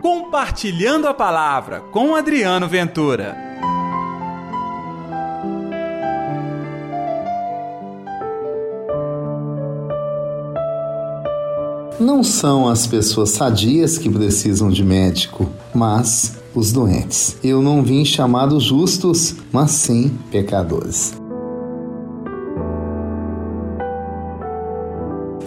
Compartilhando a Palavra com Adriano Ventura. Não são as pessoas sadias que precisam de médico, mas os doentes. Eu não vim chamar os justos, mas sim pecadores.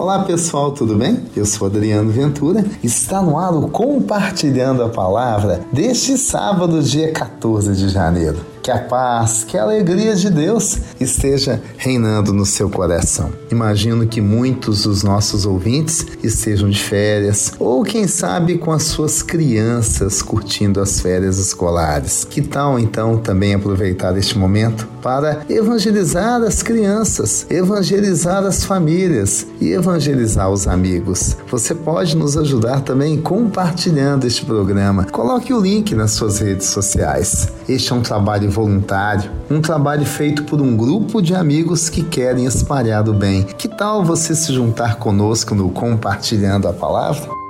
Olá pessoal, tudo bem? Eu sou Adriano Ventura. Está no ar o Compartilhando a Palavra deste sábado, dia 14 de janeiro que a paz, que a alegria de Deus esteja reinando no seu coração. Imagino que muitos dos nossos ouvintes estejam de férias ou, quem sabe, com as suas crianças curtindo as férias escolares. Que tal então também aproveitar este momento para evangelizar as crianças, evangelizar as famílias e evangelizar os amigos? Você pode nos ajudar também compartilhando este programa. Coloque o link nas suas redes sociais. Este é um trabalho voluntário, um trabalho feito por um grupo de amigos que querem espalhar o bem. Que tal você se juntar conosco no Compartilhando a Palavra?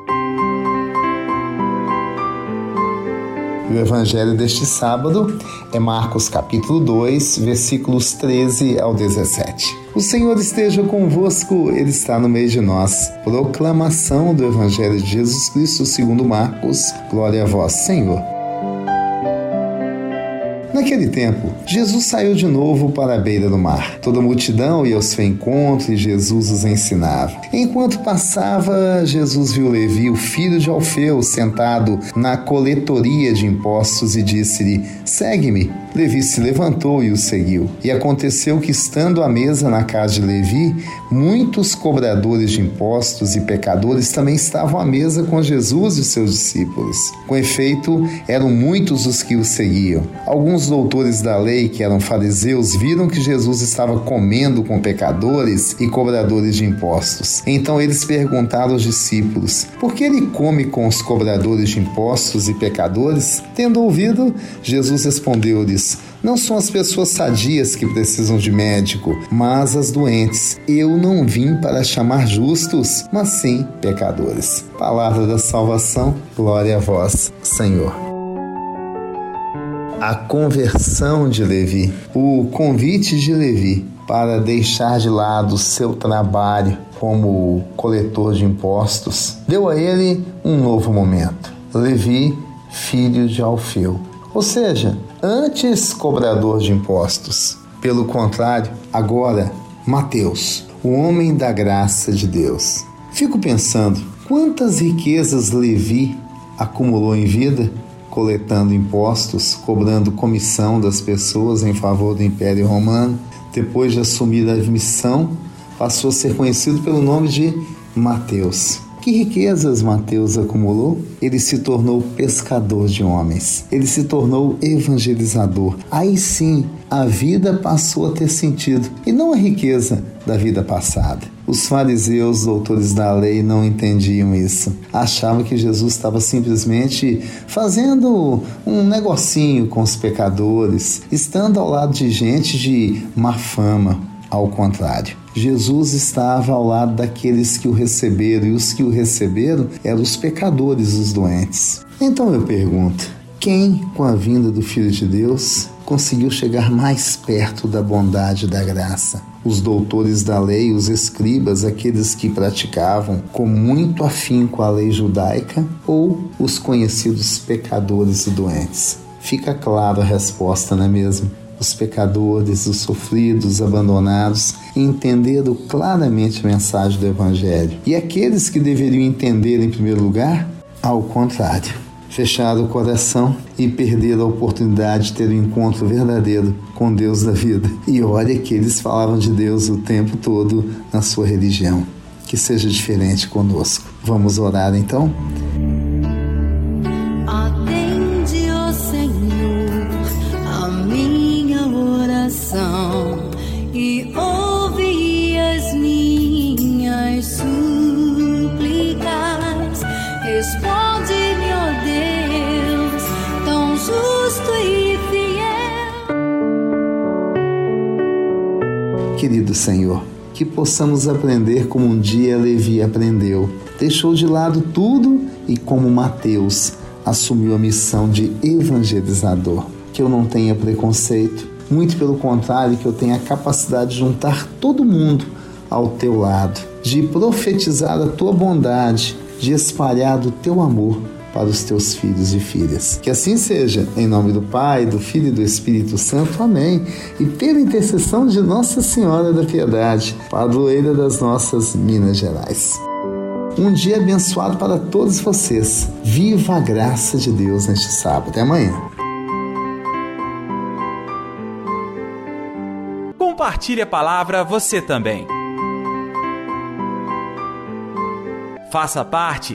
O evangelho deste sábado é Marcos capítulo 2, versículos 13 ao 17. O Senhor esteja convosco, Ele está no meio de nós. Proclamação do Evangelho de Jesus Cristo segundo Marcos. Glória a vós, Senhor. Naquele tempo, Jesus saiu de novo para a beira do mar. Toda a multidão ia ao seu encontro e Jesus os ensinava. Enquanto passava, Jesus viu Levi, o filho de Alfeu, sentado na coletoria de impostos e disse-lhe: Segue-me. Levi se levantou e o seguiu. E aconteceu que, estando à mesa na casa de Levi, muitos cobradores de impostos e pecadores também estavam à mesa com Jesus e seus discípulos. Com efeito, eram muitos os que o seguiam. Alguns doutores da lei, que eram fariseus, viram que Jesus estava comendo com pecadores e cobradores de impostos. Então eles perguntaram aos discípulos: Por que ele come com os cobradores de impostos e pecadores? Tendo ouvido, Jesus respondeu-lhes: Não são as pessoas sadias que precisam de médico, mas as doentes. Eu não vim para chamar justos, mas sim pecadores. Palavra da salvação, glória a vós, Senhor a conversão de Levi, o convite de Levi para deixar de lado seu trabalho como coletor de impostos, deu a ele um novo momento. Levi, filho de Alfeu, ou seja, antes cobrador de impostos. Pelo contrário, agora Mateus, o homem da graça de Deus. Fico pensando, quantas riquezas Levi acumulou em vida coletando impostos, cobrando comissão das pessoas em favor do Império Romano. Depois de assumir a missão, passou a ser conhecido pelo nome de Mateus. Que riquezas Mateus acumulou? Ele se tornou pescador de homens. Ele se tornou evangelizador. Aí sim, a vida passou a ter sentido e não a riqueza da vida passada. Os fariseus, doutores da lei, não entendiam isso. Achavam que Jesus estava simplesmente fazendo um negocinho com os pecadores, estando ao lado de gente de má fama. Ao contrário, Jesus estava ao lado daqueles que o receberam, e os que o receberam eram os pecadores, os doentes. Então eu pergunto: quem, com a vinda do Filho de Deus, conseguiu chegar mais perto da bondade e da graça? Os doutores da lei, os escribas, aqueles que praticavam com muito afinco a lei judaica, ou os conhecidos pecadores e doentes? Fica clara a resposta, não é mesmo? Os pecadores, os sofridos, os abandonados, entenderam claramente a mensagem do Evangelho. E aqueles que deveriam entender em primeiro lugar, ao contrário, fecharam o coração e perderam a oportunidade de ter um encontro verdadeiro com Deus da vida. E olha que eles falavam de Deus o tempo todo na sua religião. Que seja diferente conosco. Vamos orar então? Querido Senhor, que possamos aprender como um dia Levi aprendeu. Deixou de lado tudo e, como Mateus, assumiu a missão de evangelizador. Que eu não tenha preconceito, muito pelo contrário, que eu tenha a capacidade de juntar todo mundo ao teu lado, de profetizar a tua bondade, de espalhar do teu amor para os teus filhos e filhas. Que assim seja, em nome do Pai, do Filho e do Espírito Santo. Amém. E pela intercessão de Nossa Senhora da Piedade, padroeira das nossas Minas Gerais. Um dia abençoado para todos vocês. Viva a graça de Deus neste sábado. Até amanhã. Compartilhe a palavra você também. Faça parte